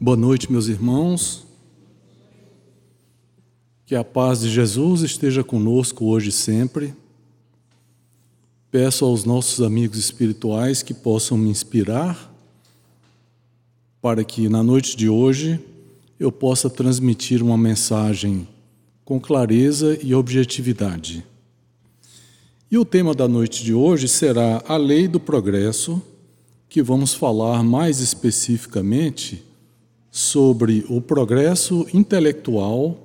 Boa noite, meus irmãos. Que a paz de Jesus esteja conosco hoje e sempre. Peço aos nossos amigos espirituais que possam me inspirar para que na noite de hoje eu possa transmitir uma mensagem com clareza e objetividade. E o tema da noite de hoje será a lei do progresso, que vamos falar mais especificamente sobre o progresso intelectual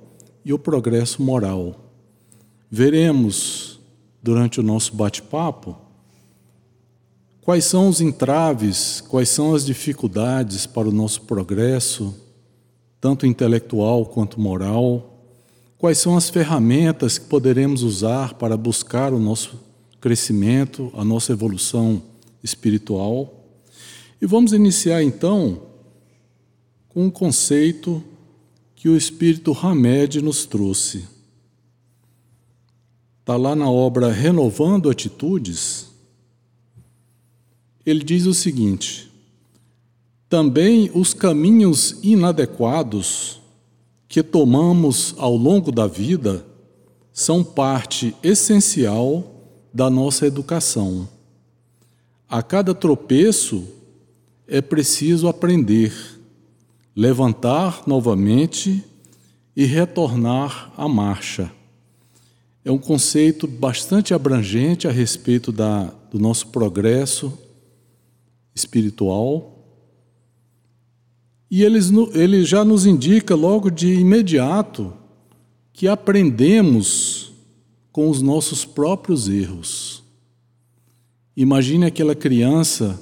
e o progresso moral. Veremos durante o nosso bate-papo quais são os entraves, quais são as dificuldades para o nosso progresso, tanto intelectual quanto moral, quais são as ferramentas que poderemos usar para buscar o nosso crescimento, a nossa evolução espiritual. E vamos iniciar então com um conceito que o espírito Hamed nos trouxe. Está lá na obra Renovando Atitudes. Ele diz o seguinte: também os caminhos inadequados que tomamos ao longo da vida são parte essencial da nossa educação. A cada tropeço é preciso aprender levantar novamente e retornar à marcha. É um conceito bastante abrangente a respeito da, do nosso progresso espiritual. E eles, ele já nos indica logo de imediato que aprendemos com os nossos próprios erros. Imagine aquela criança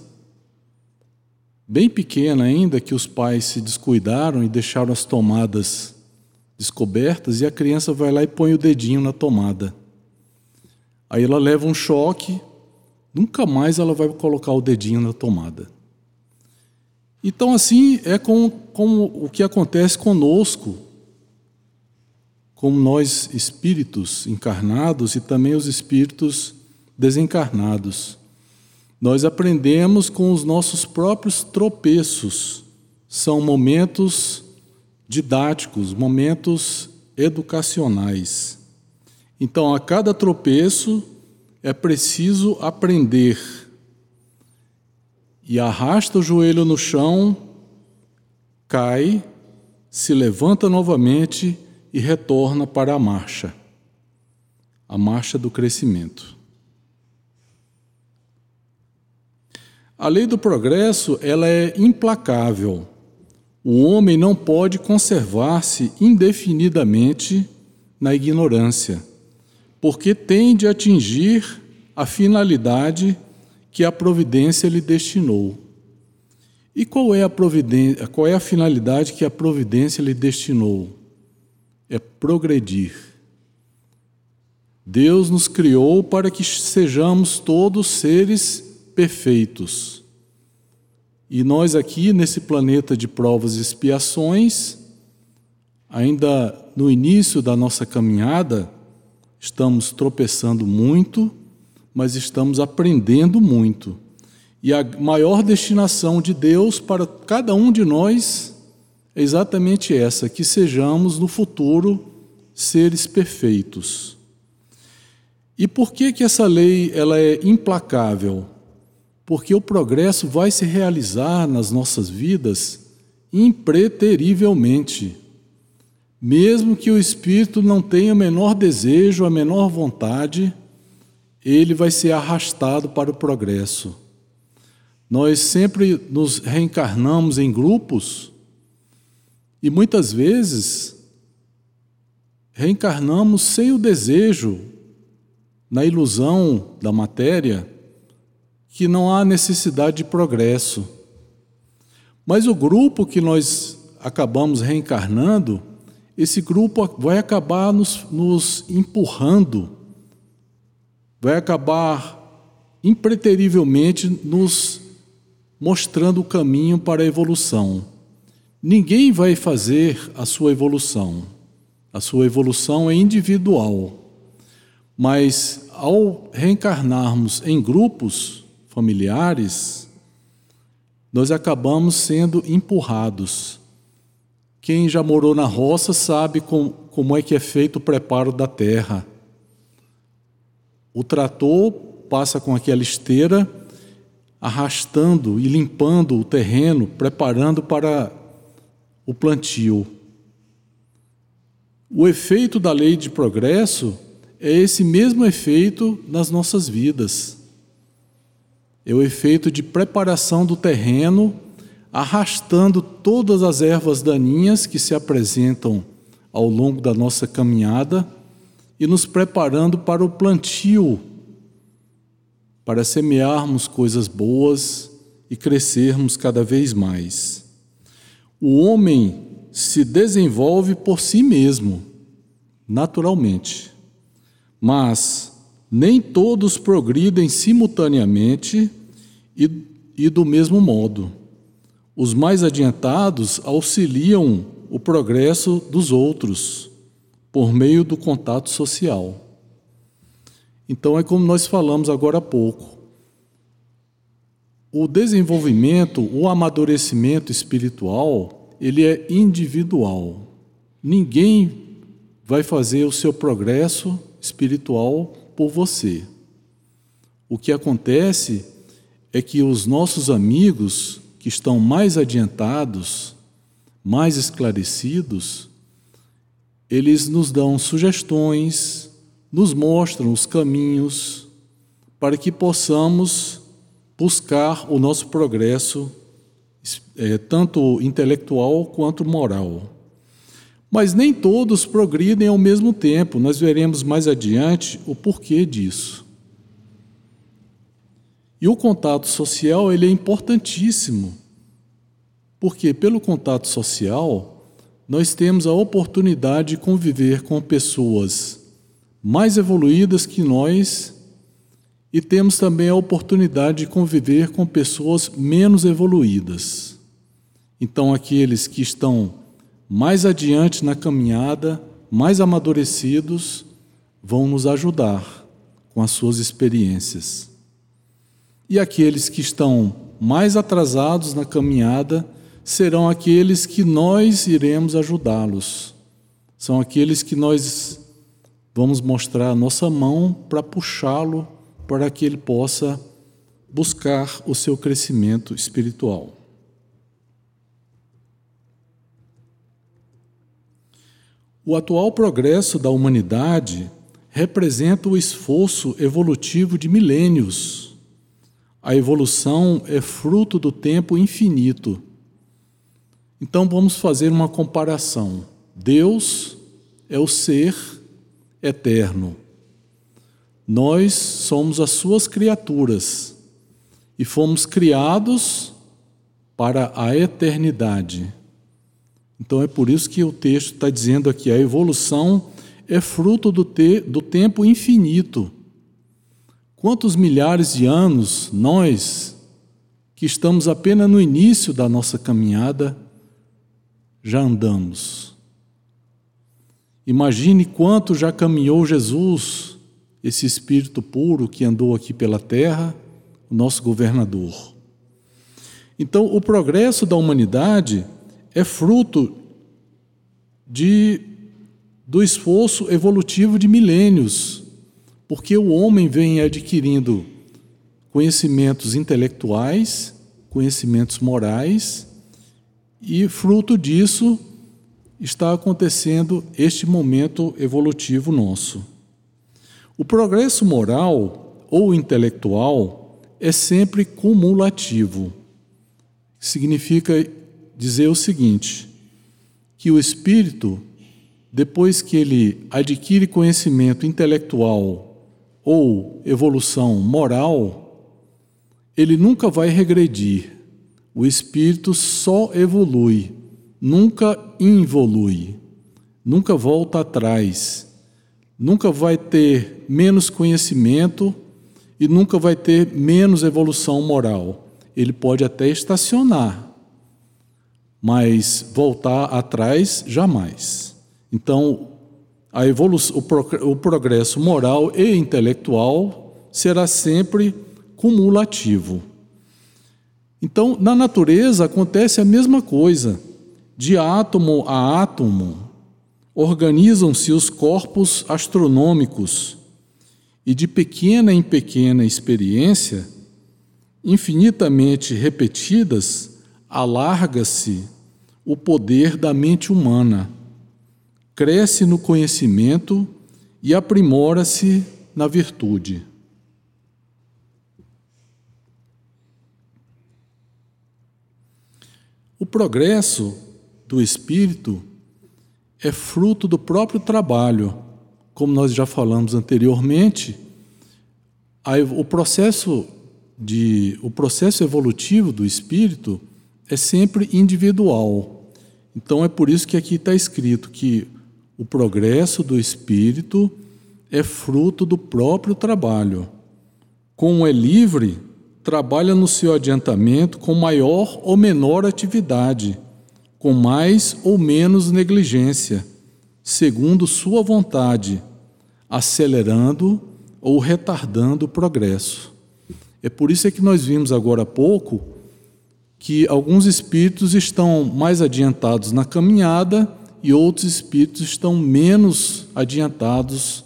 bem pequena ainda, que os pais se descuidaram e deixaram as tomadas descobertas, e a criança vai lá e põe o dedinho na tomada. Aí ela leva um choque, nunca mais ela vai colocar o dedinho na tomada. Então, assim é com, com o que acontece conosco, como nós espíritos encarnados e também os espíritos desencarnados. Nós aprendemos com os nossos próprios tropeços. São momentos didáticos, momentos educacionais. Então, a cada tropeço é preciso aprender. E arrasta o joelho no chão, cai, se levanta novamente e retorna para a marcha a marcha do crescimento. A lei do progresso, ela é implacável. O homem não pode conservar-se indefinidamente na ignorância, porque tende a atingir a finalidade que a providência lhe destinou. E qual é a providência, qual é a finalidade que a providência lhe destinou? É progredir. Deus nos criou para que sejamos todos seres perfeitos. E nós aqui nesse planeta de provas e expiações, ainda no início da nossa caminhada, estamos tropeçando muito, mas estamos aprendendo muito. E a maior destinação de Deus para cada um de nós é exatamente essa: que sejamos no futuro seres perfeitos. E por que que essa lei ela é implacável? Porque o progresso vai se realizar nas nossas vidas impreterivelmente. Mesmo que o espírito não tenha o menor desejo, a menor vontade, ele vai ser arrastado para o progresso. Nós sempre nos reencarnamos em grupos e muitas vezes reencarnamos sem o desejo, na ilusão da matéria, que não há necessidade de progresso. Mas o grupo que nós acabamos reencarnando, esse grupo vai acabar nos, nos empurrando, vai acabar impreterivelmente nos mostrando o caminho para a evolução. Ninguém vai fazer a sua evolução. A sua evolução é individual. Mas ao reencarnarmos em grupos, familiares, nós acabamos sendo empurrados. Quem já morou na roça sabe com, como é que é feito o preparo da terra. O trator passa com aquela esteira, arrastando e limpando o terreno, preparando para o plantio. O efeito da lei de progresso é esse mesmo efeito nas nossas vidas. É o efeito de preparação do terreno, arrastando todas as ervas daninhas que se apresentam ao longo da nossa caminhada e nos preparando para o plantio, para semearmos coisas boas e crescermos cada vez mais. O homem se desenvolve por si mesmo, naturalmente. Mas nem todos progridem simultaneamente e, e do mesmo modo. Os mais adiantados auxiliam o progresso dos outros por meio do contato social. Então é como nós falamos agora há pouco. O desenvolvimento, o amadurecimento espiritual ele é individual. Ninguém vai fazer o seu progresso espiritual por você. O que acontece é que os nossos amigos que estão mais adiantados, mais esclarecidos, eles nos dão sugestões, nos mostram os caminhos para que possamos buscar o nosso progresso é, tanto intelectual quanto moral. Mas nem todos progridem ao mesmo tempo, nós veremos mais adiante o porquê disso. E o contato social ele é importantíssimo, porque pelo contato social nós temos a oportunidade de conviver com pessoas mais evoluídas que nós e temos também a oportunidade de conviver com pessoas menos evoluídas. Então, aqueles que estão mais adiante na caminhada, mais amadurecidos, vão nos ajudar com as suas experiências. E aqueles que estão mais atrasados na caminhada serão aqueles que nós iremos ajudá-los. São aqueles que nós vamos mostrar a nossa mão para puxá-lo para que ele possa buscar o seu crescimento espiritual. O atual progresso da humanidade representa o esforço evolutivo de milênios. A evolução é fruto do tempo infinito. Então vamos fazer uma comparação. Deus é o ser eterno. Nós somos as suas criaturas e fomos criados para a eternidade. Então é por isso que o texto está dizendo aqui: a evolução é fruto do, te, do tempo infinito. Quantos milhares de anos nós, que estamos apenas no início da nossa caminhada, já andamos? Imagine quanto já caminhou Jesus, esse Espírito puro que andou aqui pela terra, o nosso governador. Então, o progresso da humanidade é fruto de, do esforço evolutivo de milênios, porque o homem vem adquirindo conhecimentos intelectuais, conhecimentos morais, e fruto disso está acontecendo este momento evolutivo nosso. O progresso moral ou intelectual é sempre cumulativo. Significa dizer o seguinte: que o espírito, depois que ele adquire conhecimento intelectual ou evolução moral, ele nunca vai regredir. O espírito só evolui, nunca involui, nunca volta atrás, nunca vai ter menos conhecimento e nunca vai ter menos evolução moral. Ele pode até estacionar, mas voltar atrás jamais. Então, a evolução, o progresso moral e intelectual será sempre cumulativo. Então, na natureza acontece a mesma coisa. de átomo a átomo, organizam-se os corpos astronômicos e de pequena em pequena experiência, infinitamente repetidas, alarga-se o poder da mente humana, cresce no conhecimento e aprimora-se na virtude. O progresso do espírito é fruto do próprio trabalho. Como nós já falamos anteriormente, o processo de o processo evolutivo do espírito é sempre individual. Então é por isso que aqui está escrito que o progresso do espírito é fruto do próprio trabalho. Como é livre, trabalha no seu adiantamento com maior ou menor atividade, com mais ou menos negligência, segundo sua vontade, acelerando ou retardando o progresso. É por isso é que nós vimos agora há pouco que alguns espíritos estão mais adiantados na caminhada e outros espíritos estão menos adiantados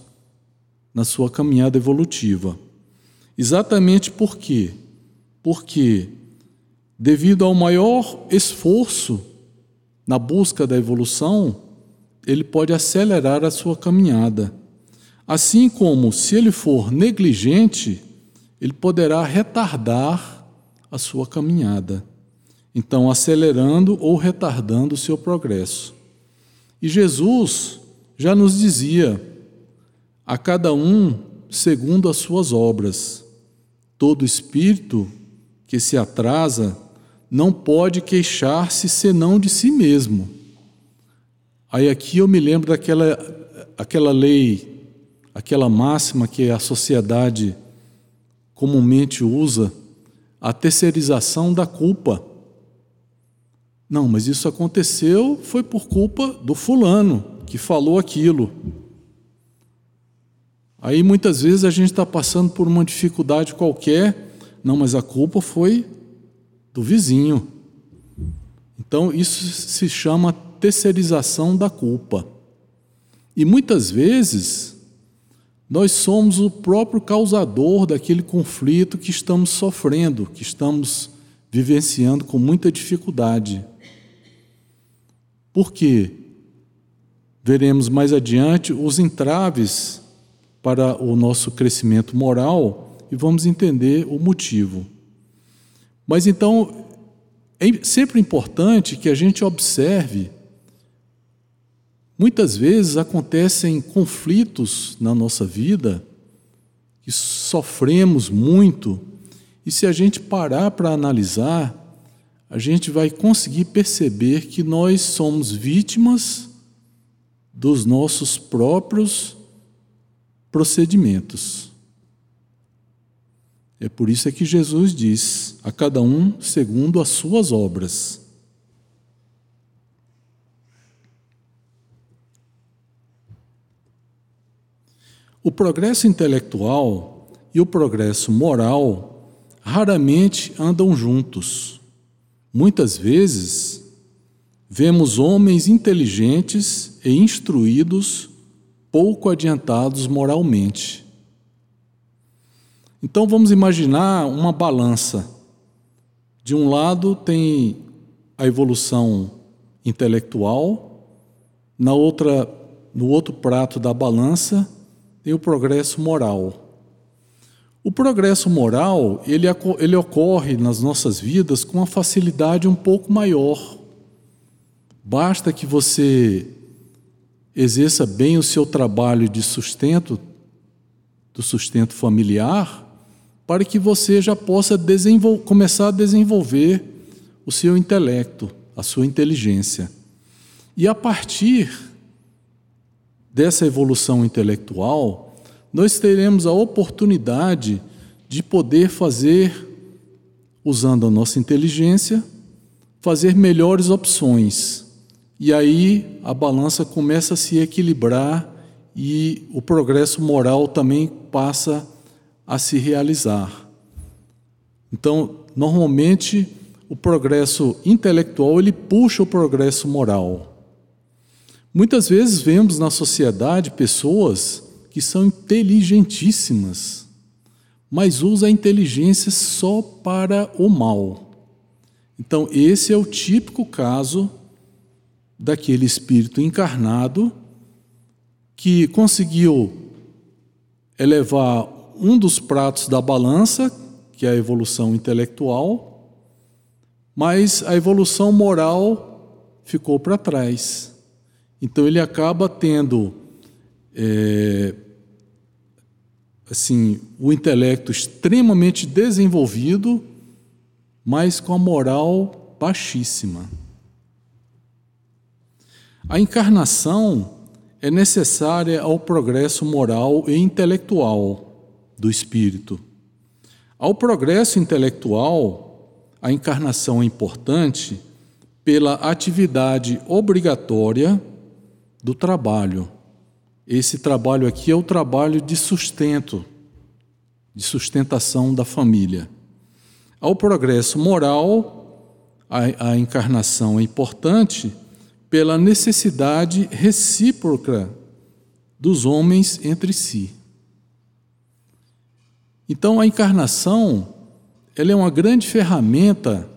na sua caminhada evolutiva. Exatamente por quê? Porque, devido ao maior esforço na busca da evolução, ele pode acelerar a sua caminhada. Assim como, se ele for negligente, ele poderá retardar a sua caminhada. Então, acelerando ou retardando o seu progresso. E Jesus já nos dizia: a cada um segundo as suas obras. Todo espírito que se atrasa não pode queixar-se senão de si mesmo. Aí aqui eu me lembro daquela aquela lei, aquela máxima que a sociedade comumente usa, a terceirização da culpa. Não, mas isso aconteceu foi por culpa do fulano que falou aquilo. Aí muitas vezes a gente está passando por uma dificuldade qualquer não, mas a culpa foi do vizinho. Então, isso se chama terceirização da culpa. E muitas vezes, nós somos o próprio causador daquele conflito que estamos sofrendo, que estamos vivenciando com muita dificuldade. Por quê? Veremos mais adiante os entraves para o nosso crescimento moral e vamos entender o motivo. Mas então, é sempre importante que a gente observe. Muitas vezes acontecem conflitos na nossa vida, que sofremos muito, e se a gente parar para analisar, a gente vai conseguir perceber que nós somos vítimas dos nossos próprios procedimentos. É por isso é que Jesus diz: a cada um segundo as suas obras. O progresso intelectual e o progresso moral raramente andam juntos. Muitas vezes, vemos homens inteligentes e instruídos pouco adiantados moralmente então vamos imaginar uma balança. De um lado tem a evolução intelectual, na outra, no outro prato da balança tem o progresso moral. O progresso moral, ele, ele ocorre nas nossas vidas com uma facilidade um pouco maior. Basta que você exerça bem o seu trabalho de sustento, do sustento familiar, para que você já possa começar a desenvolver o seu intelecto, a sua inteligência. E a partir dessa evolução intelectual, nós teremos a oportunidade de poder fazer, usando a nossa inteligência, fazer melhores opções. E aí a balança começa a se equilibrar e o progresso moral também passa a se realizar. Então, normalmente, o progresso intelectual ele puxa o progresso moral. Muitas vezes vemos na sociedade pessoas que são inteligentíssimas, mas usam a inteligência só para o mal. Então, esse é o típico caso daquele espírito encarnado que conseguiu elevar um dos pratos da balança, que é a evolução intelectual, mas a evolução moral ficou para trás. Então ele acaba tendo é, assim o intelecto extremamente desenvolvido, mas com a moral baixíssima. A encarnação é necessária ao progresso moral e intelectual do espírito. Ao progresso intelectual, a encarnação é importante pela atividade obrigatória do trabalho. Esse trabalho aqui é o trabalho de sustento, de sustentação da família. Ao progresso moral, a, a encarnação é importante pela necessidade recíproca dos homens entre si. Então, a encarnação ela é uma grande ferramenta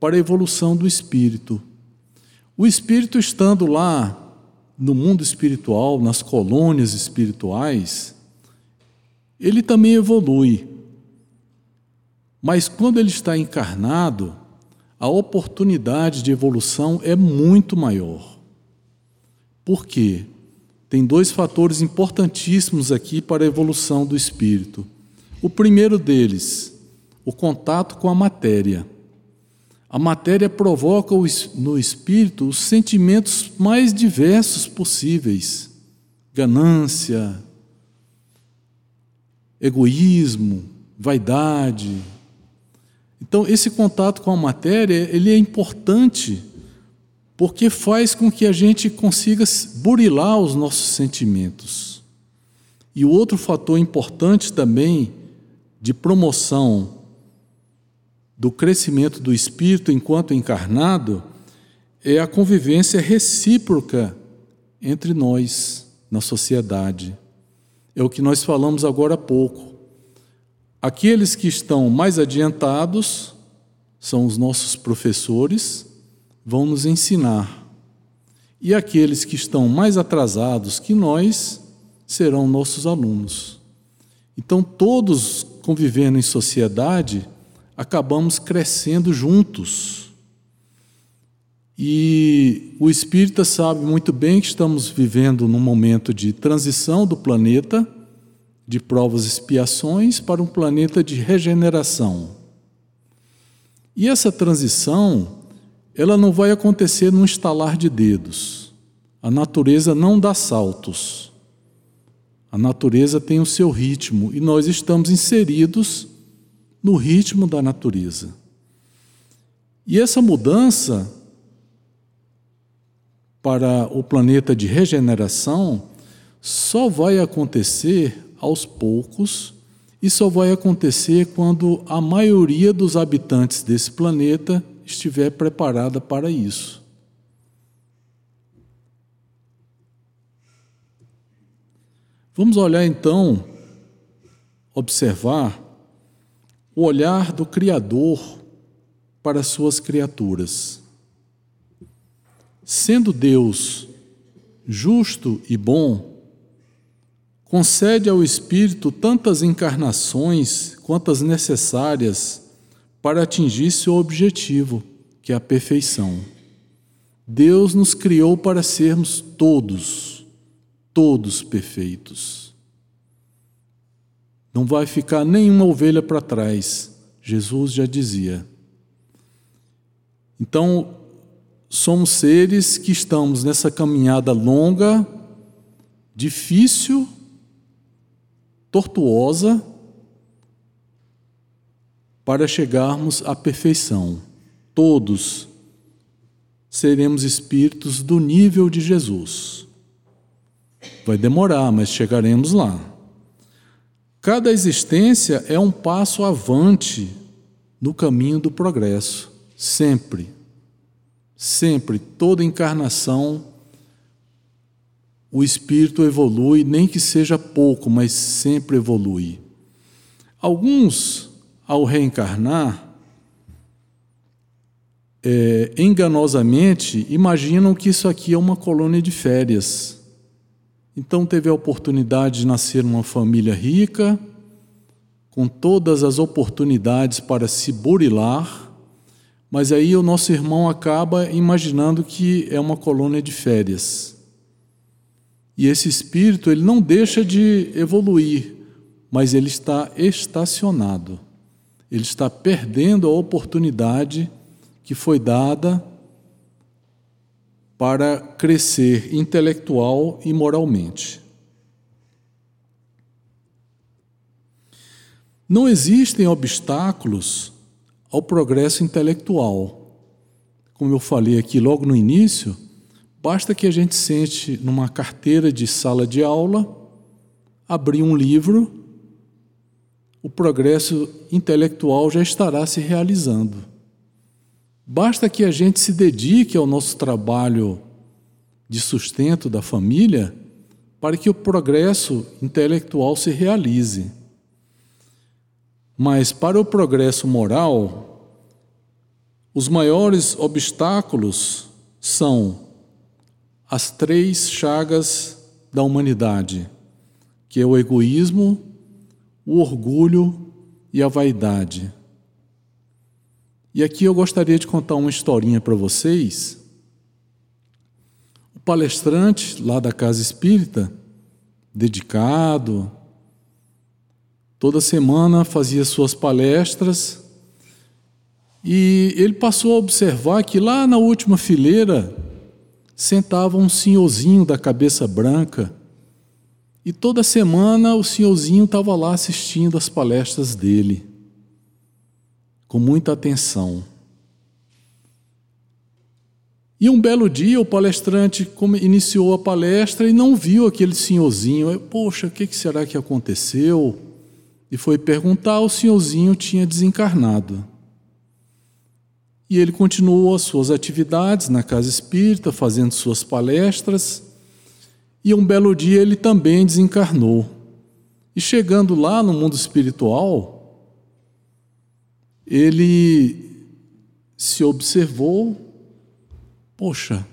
para a evolução do espírito. O espírito estando lá no mundo espiritual, nas colônias espirituais, ele também evolui. Mas quando ele está encarnado, a oportunidade de evolução é muito maior. Por quê? Tem dois fatores importantíssimos aqui para a evolução do espírito. O primeiro deles, o contato com a matéria. A matéria provoca no espírito os sentimentos mais diversos possíveis: ganância, egoísmo, vaidade. Então, esse contato com a matéria, ele é importante porque faz com que a gente consiga burilar os nossos sentimentos. E o outro fator importante também de promoção do crescimento do espírito enquanto encarnado é a convivência recíproca entre nós na sociedade. É o que nós falamos agora há pouco. Aqueles que estão mais adiantados são os nossos professores, vão nos ensinar. E aqueles que estão mais atrasados que nós serão nossos alunos. Então, todos convivendo em sociedade, acabamos crescendo juntos. E o espírita sabe muito bem que estamos vivendo num momento de transição do planeta, de provas e expiações, para um planeta de regeneração. E essa transição, ela não vai acontecer num estalar de dedos. A natureza não dá saltos. A natureza tem o seu ritmo e nós estamos inseridos no ritmo da natureza. E essa mudança para o planeta de regeneração só vai acontecer aos poucos e só vai acontecer quando a maioria dos habitantes desse planeta estiver preparada para isso. Vamos olhar então, observar o olhar do Criador para suas criaturas. Sendo Deus justo e bom, concede ao Espírito tantas encarnações quantas necessárias para atingir seu objetivo, que é a perfeição. Deus nos criou para sermos todos, todos perfeitos. Não vai ficar nenhuma ovelha para trás. Jesus já dizia. Então, somos seres que estamos nessa caminhada longa, difícil, tortuosa, para chegarmos à perfeição. Todos seremos espíritos do nível de Jesus. Vai demorar, mas chegaremos lá. Cada existência é um passo avante no caminho do progresso. sempre, sempre, toda encarnação, o espírito evolui, nem que seja pouco, mas sempre evolui. Alguns, ao reencarnar, é, enganosamente imaginam que isso aqui é uma colônia de férias. Então teve a oportunidade de nascer numa família rica, com todas as oportunidades para se burilar, mas aí o nosso irmão acaba imaginando que é uma colônia de férias. E esse espírito, ele não deixa de evoluir, mas ele está estacionado. Ele está perdendo a oportunidade que foi dada para crescer intelectual e moralmente. Não existem obstáculos ao progresso intelectual. Como eu falei aqui logo no início, basta que a gente sente numa carteira de sala de aula, abrir um livro, o progresso intelectual já estará se realizando. Basta que a gente se dedique ao nosso trabalho de sustento da família para que o progresso intelectual se realize. Mas para o progresso moral, os maiores obstáculos são as três chagas da humanidade, que é o egoísmo, o orgulho e a vaidade. E aqui eu gostaria de contar uma historinha para vocês. O palestrante lá da Casa Espírita, dedicado, toda semana fazia suas palestras e ele passou a observar que lá na última fileira sentava um senhorzinho da cabeça branca e toda semana o senhorzinho estava lá assistindo as palestras dele, com muita atenção. E um belo dia o palestrante iniciou a palestra e não viu aquele senhorzinho. Poxa, o que será que aconteceu? e foi perguntar, o senhorzinho tinha desencarnado. E ele continuou as suas atividades na casa espírita, fazendo suas palestras, e um belo dia ele também desencarnou. E chegando lá no mundo espiritual, ele se observou, poxa,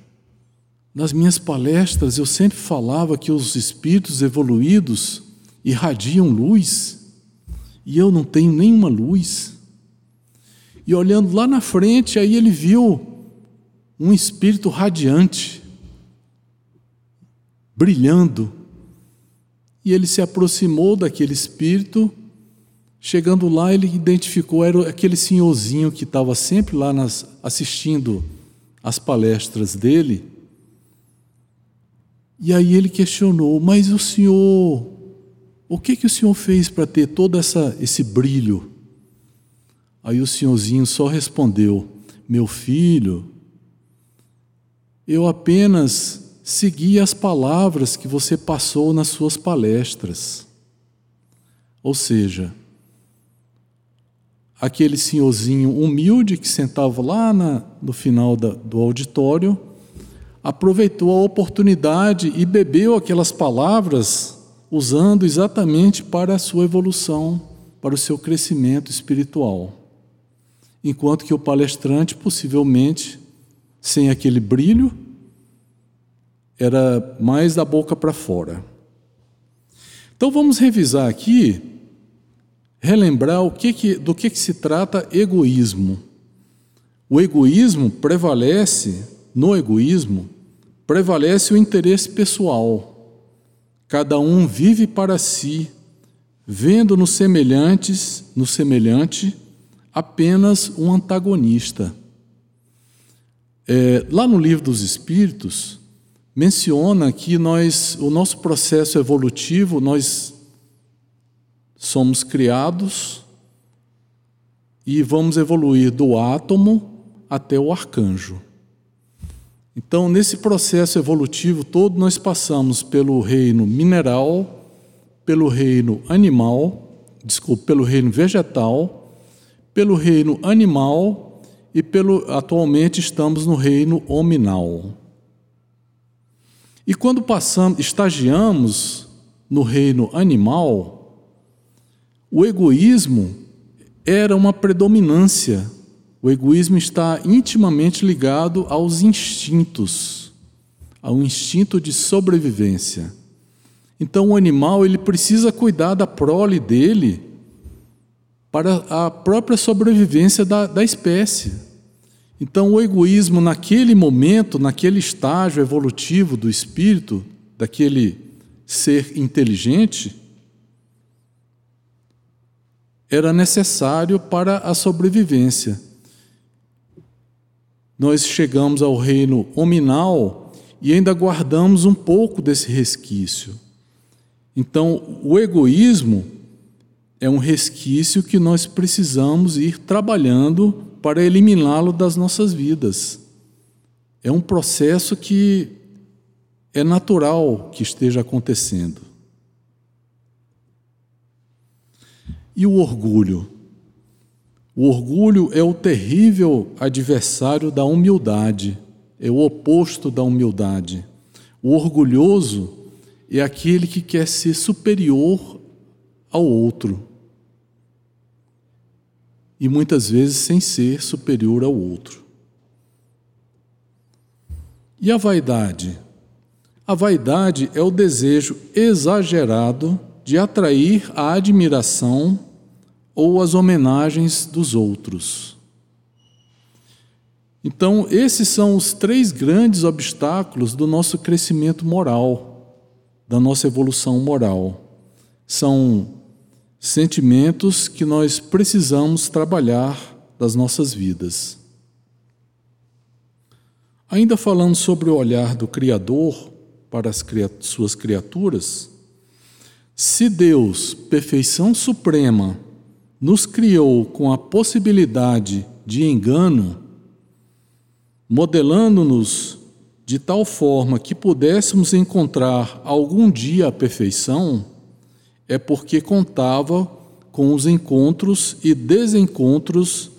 nas minhas palestras eu sempre falava que os espíritos evoluídos irradiam luz e eu não tenho nenhuma luz. E olhando lá na frente, aí ele viu um espírito radiante, brilhando. E ele se aproximou daquele espírito. Chegando lá, ele identificou, era aquele senhorzinho que estava sempre lá nas, assistindo as palestras dele. E aí ele questionou: Mas o senhor o que que o senhor fez para ter todo essa, esse brilho? Aí o senhorzinho só respondeu: Meu filho, eu apenas segui as palavras que você passou nas suas palestras. Ou seja, aquele senhorzinho humilde que sentava lá na, no final da, do auditório aproveitou a oportunidade e bebeu aquelas palavras usando exatamente para a sua evolução, para o seu crescimento espiritual. Enquanto que o palestrante, possivelmente, sem aquele brilho, era mais da boca para fora. Então vamos revisar aqui, relembrar o que que, do que, que se trata egoísmo. O egoísmo prevalece, no egoísmo, prevalece o interesse pessoal Cada um vive para si, vendo nos semelhantes, no semelhante, apenas um antagonista. É, lá no livro dos Espíritos menciona que nós, o nosso processo evolutivo, nós somos criados e vamos evoluir do átomo até o arcanjo. Então, nesse processo evolutivo todo, nós passamos pelo reino mineral, pelo reino animal, desculpe, pelo reino vegetal, pelo reino animal e pelo atualmente estamos no reino hominal. E quando passamos, estagiamos no reino animal, o egoísmo era uma predominância. O egoísmo está intimamente ligado aos instintos, ao instinto de sobrevivência. Então o animal ele precisa cuidar da prole dele para a própria sobrevivência da, da espécie. Então, o egoísmo, naquele momento, naquele estágio evolutivo do espírito, daquele ser inteligente, era necessário para a sobrevivência. Nós chegamos ao reino hominal e ainda guardamos um pouco desse resquício. Então, o egoísmo é um resquício que nós precisamos ir trabalhando para eliminá-lo das nossas vidas. É um processo que é natural que esteja acontecendo. E o orgulho? O orgulho é o terrível adversário da humildade, é o oposto da humildade. O orgulhoso é aquele que quer ser superior ao outro e muitas vezes sem ser superior ao outro. E a vaidade? A vaidade é o desejo exagerado de atrair a admiração ou as homenagens dos outros. Então, esses são os três grandes obstáculos do nosso crescimento moral, da nossa evolução moral. São sentimentos que nós precisamos trabalhar das nossas vidas. Ainda falando sobre o olhar do Criador para as suas criaturas, se Deus, perfeição suprema, nos criou com a possibilidade de engano, modelando-nos de tal forma que pudéssemos encontrar algum dia a perfeição, é porque contava com os encontros e desencontros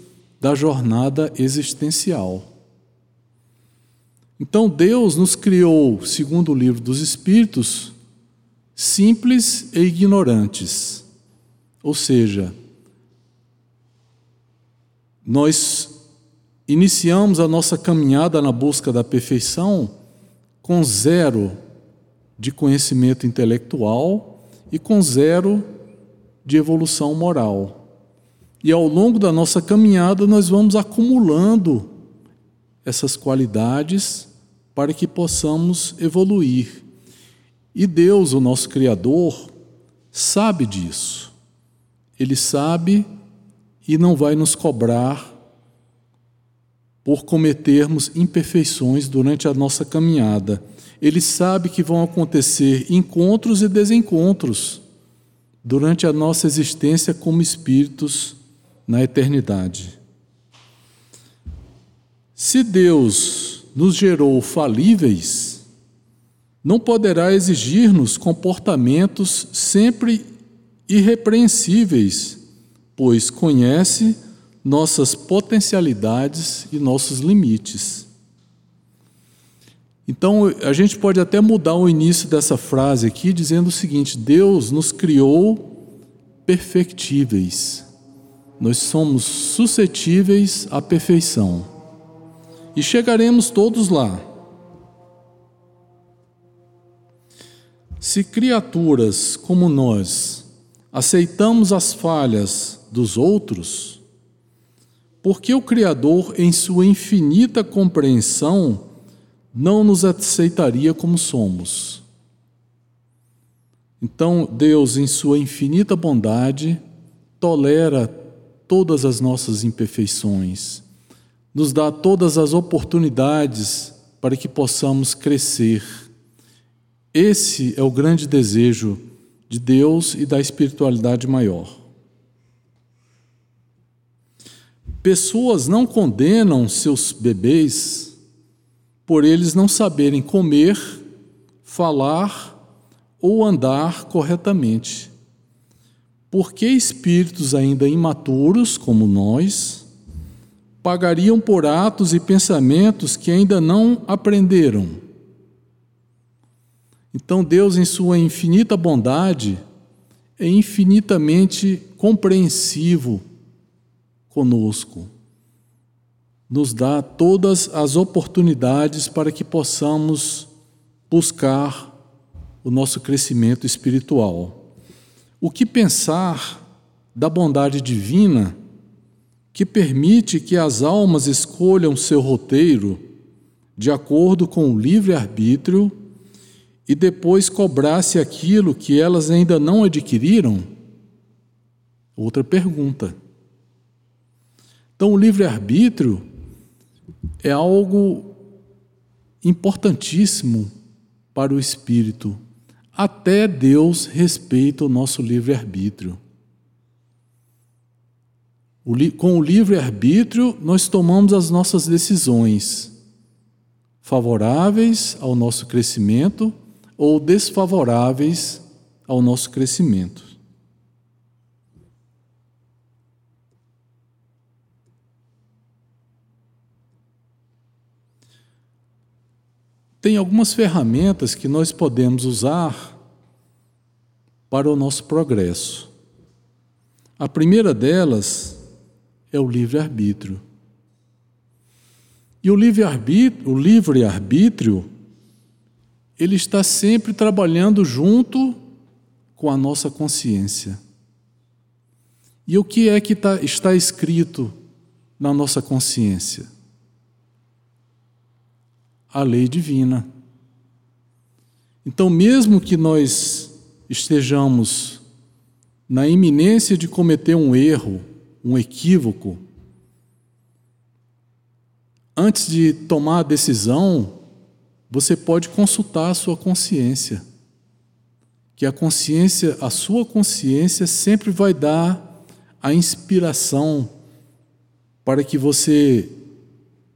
da jornada existencial. Então Deus nos criou, segundo o livro dos Espíritos, simples e ignorantes. Ou seja, nós iniciamos a nossa caminhada na busca da perfeição com zero de conhecimento intelectual e com zero de evolução moral. E ao longo da nossa caminhada, nós vamos acumulando essas qualidades para que possamos evoluir. E Deus, o nosso Criador, sabe disso. Ele sabe e não vai nos cobrar por cometermos imperfeições durante a nossa caminhada ele sabe que vão acontecer encontros e desencontros durante a nossa existência como espíritos na eternidade. Se Deus nos gerou falíveis, não poderá exigir-nos comportamentos sempre irrepreensíveis, pois conhece nossas potencialidades e nossos limites. Então, a gente pode até mudar o início dessa frase aqui dizendo o seguinte: Deus nos criou perfectíveis. Nós somos suscetíveis à perfeição. E chegaremos todos lá. Se criaturas como nós aceitamos as falhas dos outros, por que o Criador, em sua infinita compreensão, não nos aceitaria como somos. Então, Deus, em Sua infinita bondade, tolera todas as nossas imperfeições, nos dá todas as oportunidades para que possamos crescer. Esse é o grande desejo de Deus e da espiritualidade maior. Pessoas não condenam seus bebês por eles não saberem comer, falar ou andar corretamente. Porque espíritos ainda imaturos, como nós, pagariam por atos e pensamentos que ainda não aprenderam. Então, Deus, em Sua infinita bondade, é infinitamente compreensivo conosco. Nos dá todas as oportunidades para que possamos buscar o nosso crescimento espiritual. O que pensar da bondade divina que permite que as almas escolham seu roteiro de acordo com o livre-arbítrio e depois cobrasse aquilo que elas ainda não adquiriram? Outra pergunta. Então, o livre-arbítrio é algo importantíssimo para o espírito. Até Deus respeita o nosso livre-arbítrio. Com o livre-arbítrio, nós tomamos as nossas decisões favoráveis ao nosso crescimento ou desfavoráveis ao nosso crescimento. Tem algumas ferramentas que nós podemos usar para o nosso progresso. A primeira delas é o livre-arbítrio. E o livre-arbítrio, o livre-arbítrio, ele está sempre trabalhando junto com a nossa consciência. E o que é que tá, está escrito na nossa consciência? A lei divina. Então, mesmo que nós estejamos na iminência de cometer um erro, um equívoco, antes de tomar a decisão, você pode consultar a sua consciência. Que a consciência, a sua consciência sempre vai dar a inspiração para que você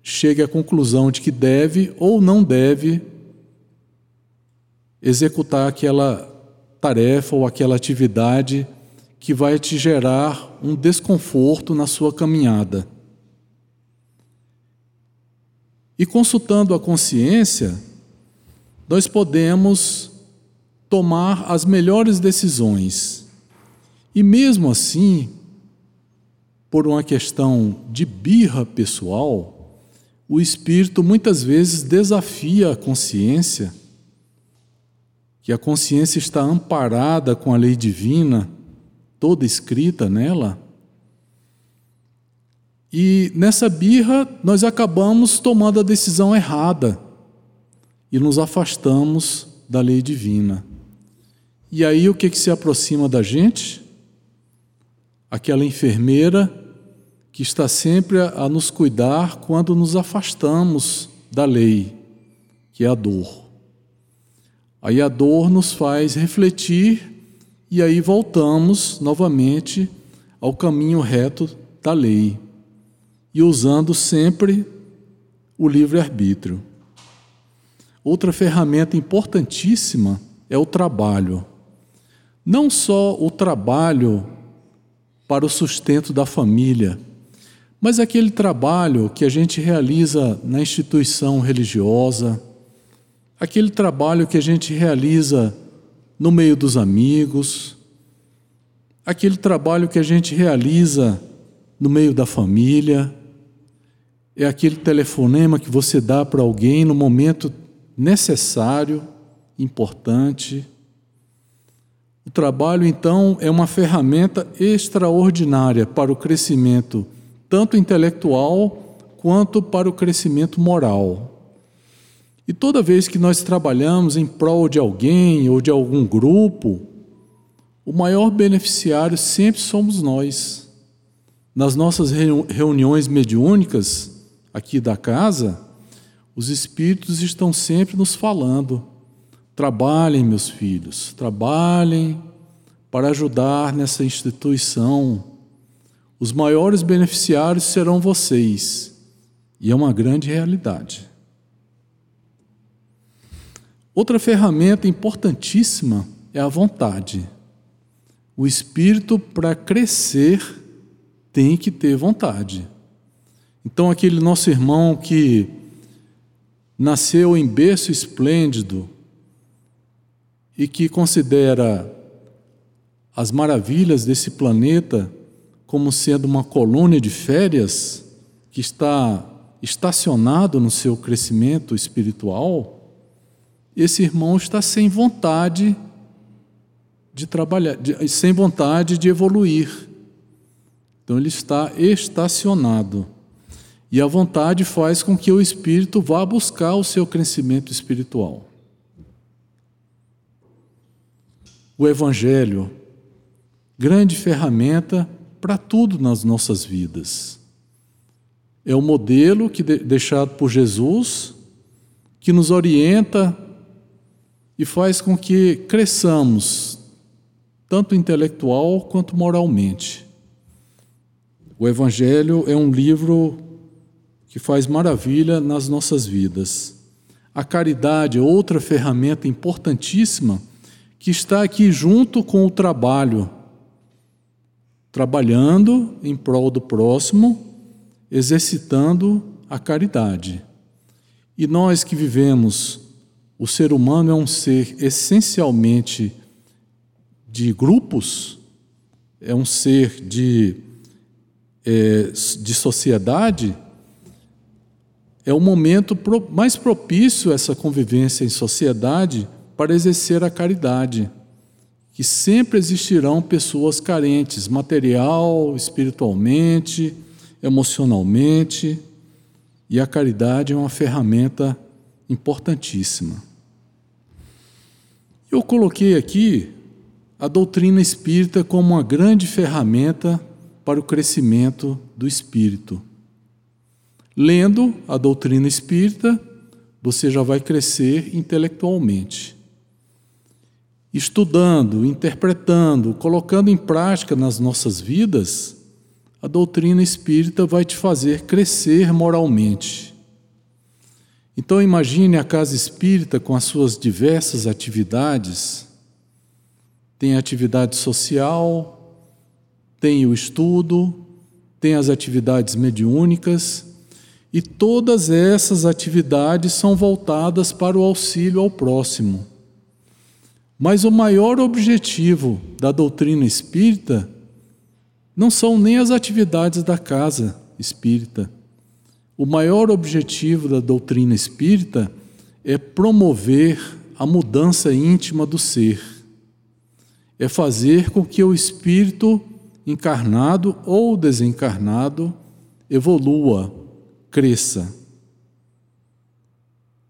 chegue à conclusão de que deve ou não deve executar aquela tarefa ou aquela atividade que vai te gerar um desconforto na sua caminhada. E consultando a consciência, nós podemos tomar as melhores decisões. E mesmo assim, por uma questão de birra pessoal, o espírito muitas vezes desafia a consciência, que a consciência está amparada com a lei divina toda escrita nela. E nessa birra, nós acabamos tomando a decisão errada e nos afastamos da lei divina. E aí o que, que se aproxima da gente? Aquela enfermeira que está sempre a nos cuidar quando nos afastamos da lei, que é a dor. Aí a dor nos faz refletir e aí voltamos novamente ao caminho reto da lei e usando sempre o livre-arbítrio. Outra ferramenta importantíssima é o trabalho. Não só o trabalho para o sustento da família, mas aquele trabalho que a gente realiza na instituição religiosa, aquele trabalho que a gente realiza no meio dos amigos, aquele trabalho que a gente realiza no meio da família, é aquele telefonema que você dá para alguém no momento necessário, importante. O trabalho, então, é uma ferramenta extraordinária para o crescimento, tanto intelectual quanto para o crescimento moral. E toda vez que nós trabalhamos em prol de alguém ou de algum grupo, o maior beneficiário sempre somos nós. Nas nossas reuniões mediúnicas aqui da casa, os espíritos estão sempre nos falando: trabalhem, meus filhos, trabalhem para ajudar nessa instituição. Os maiores beneficiários serão vocês. E é uma grande realidade. Outra ferramenta importantíssima é a vontade. O espírito, para crescer, tem que ter vontade. Então, aquele nosso irmão que nasceu em berço esplêndido e que considera as maravilhas desse planeta como sendo uma colônia de férias que está estacionado no seu crescimento espiritual, esse irmão está sem vontade de trabalhar, de, sem vontade de evoluir. Então ele está estacionado. E a vontade faz com que o espírito vá buscar o seu crescimento espiritual. O Evangelho, grande ferramenta para tudo nas nossas vidas. É o modelo que deixado por Jesus que nos orienta e faz com que cresçamos tanto intelectual quanto moralmente. O Evangelho é um livro que faz maravilha nas nossas vidas. A caridade é outra ferramenta importantíssima que está aqui junto com o trabalho, trabalhando em prol do próximo, exercitando a caridade. E nós que vivemos, o ser humano é um ser essencialmente de grupos, é um ser de, é, de sociedade, é o momento mais propício a essa convivência em sociedade para exercer a caridade. Que sempre existirão pessoas carentes, material, espiritualmente, emocionalmente, e a caridade é uma ferramenta importantíssima. Eu coloquei aqui a doutrina espírita como uma grande ferramenta para o crescimento do espírito. Lendo a doutrina espírita, você já vai crescer intelectualmente. Estudando, interpretando, colocando em prática nas nossas vidas, a doutrina espírita vai te fazer crescer moralmente. Então imagine a casa espírita com as suas diversas atividades tem a atividade social, tem o estudo, tem as atividades mediúnicas, e todas essas atividades são voltadas para o auxílio ao próximo. Mas o maior objetivo da doutrina espírita não são nem as atividades da casa espírita. O maior objetivo da doutrina espírita é promover a mudança íntima do ser é fazer com que o espírito encarnado ou desencarnado evolua, cresça.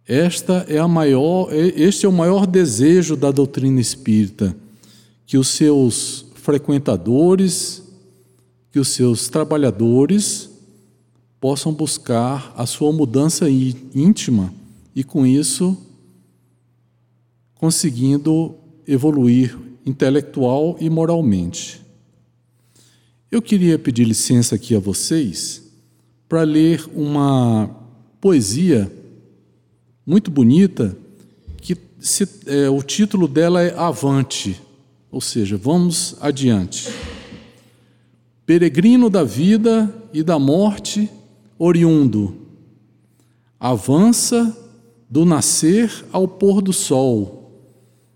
Esta é a maior, este é o maior desejo da doutrina espírita, que os seus frequentadores, que os seus trabalhadores possam buscar a sua mudança íntima e com isso conseguindo evoluir intelectual e moralmente. Eu queria pedir licença aqui a vocês para ler uma poesia muito bonita que se, é, o título dela é Avante, ou seja, vamos adiante. Peregrino da vida e da morte, oriundo, avança do nascer ao pôr do sol.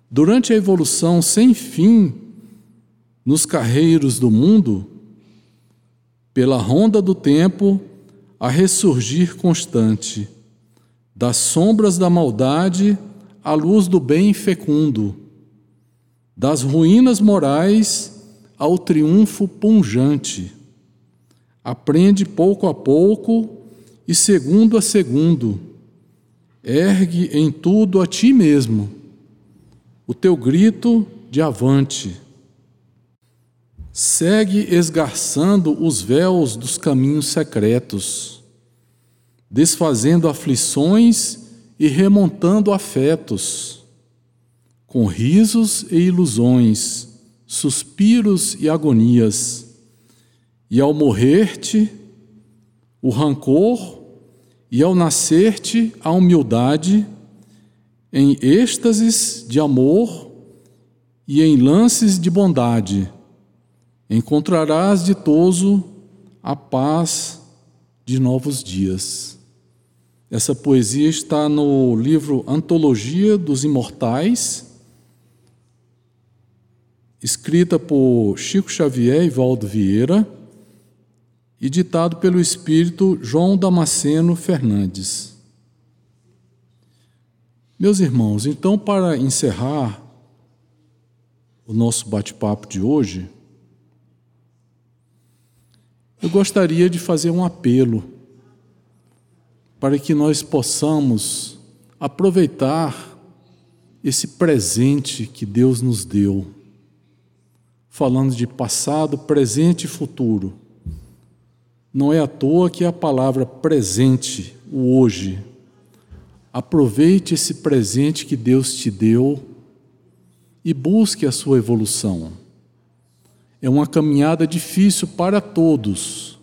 Durante a evolução sem fim nos carreiros do mundo, pela ronda do tempo, a ressurgir constante, das sombras da maldade à luz do bem fecundo, das ruínas morais ao triunfo punjante. Aprende pouco a pouco e segundo a segundo, ergue em tudo a ti mesmo o teu grito de avante. Segue esgarçando os véus dos caminhos secretos, desfazendo aflições e remontando afetos, com risos e ilusões, suspiros e agonias, e ao morrer-te, o rancor, e ao nascer-te, a humildade, em êxtases de amor e em lances de bondade, encontrarás ditoso a paz de novos dias. Essa poesia está no livro Antologia dos Imortais, escrita por Chico Xavier e Valdo Vieira e ditado pelo espírito João Damasceno Fernandes. Meus irmãos, então, para encerrar o nosso bate-papo de hoje, eu gostaria de fazer um apelo para que nós possamos aproveitar esse presente que Deus nos deu, falando de passado, presente e futuro não é à toa que a palavra presente, o hoje, aproveite esse presente que Deus te deu e busque a sua evolução. É uma caminhada difícil para todos.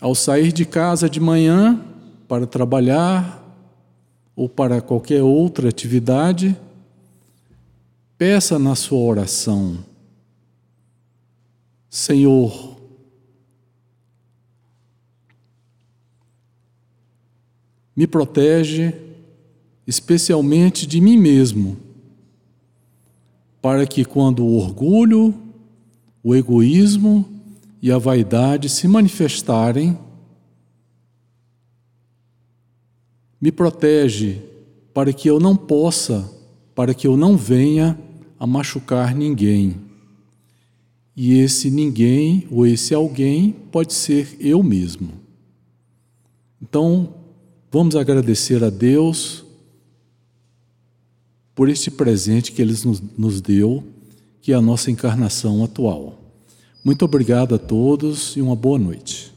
Ao sair de casa de manhã para trabalhar ou para qualquer outra atividade, peça na sua oração: Senhor, me protege especialmente de mim mesmo, para que quando o orgulho, o egoísmo e a vaidade se manifestarem, me protege para que eu não possa, para que eu não venha a machucar ninguém. E esse ninguém ou esse alguém pode ser eu mesmo. Então, Vamos agradecer a Deus por este presente que Ele nos, deu, que é a nossa encarnação atual. Muito obrigado a todos e uma boa noite.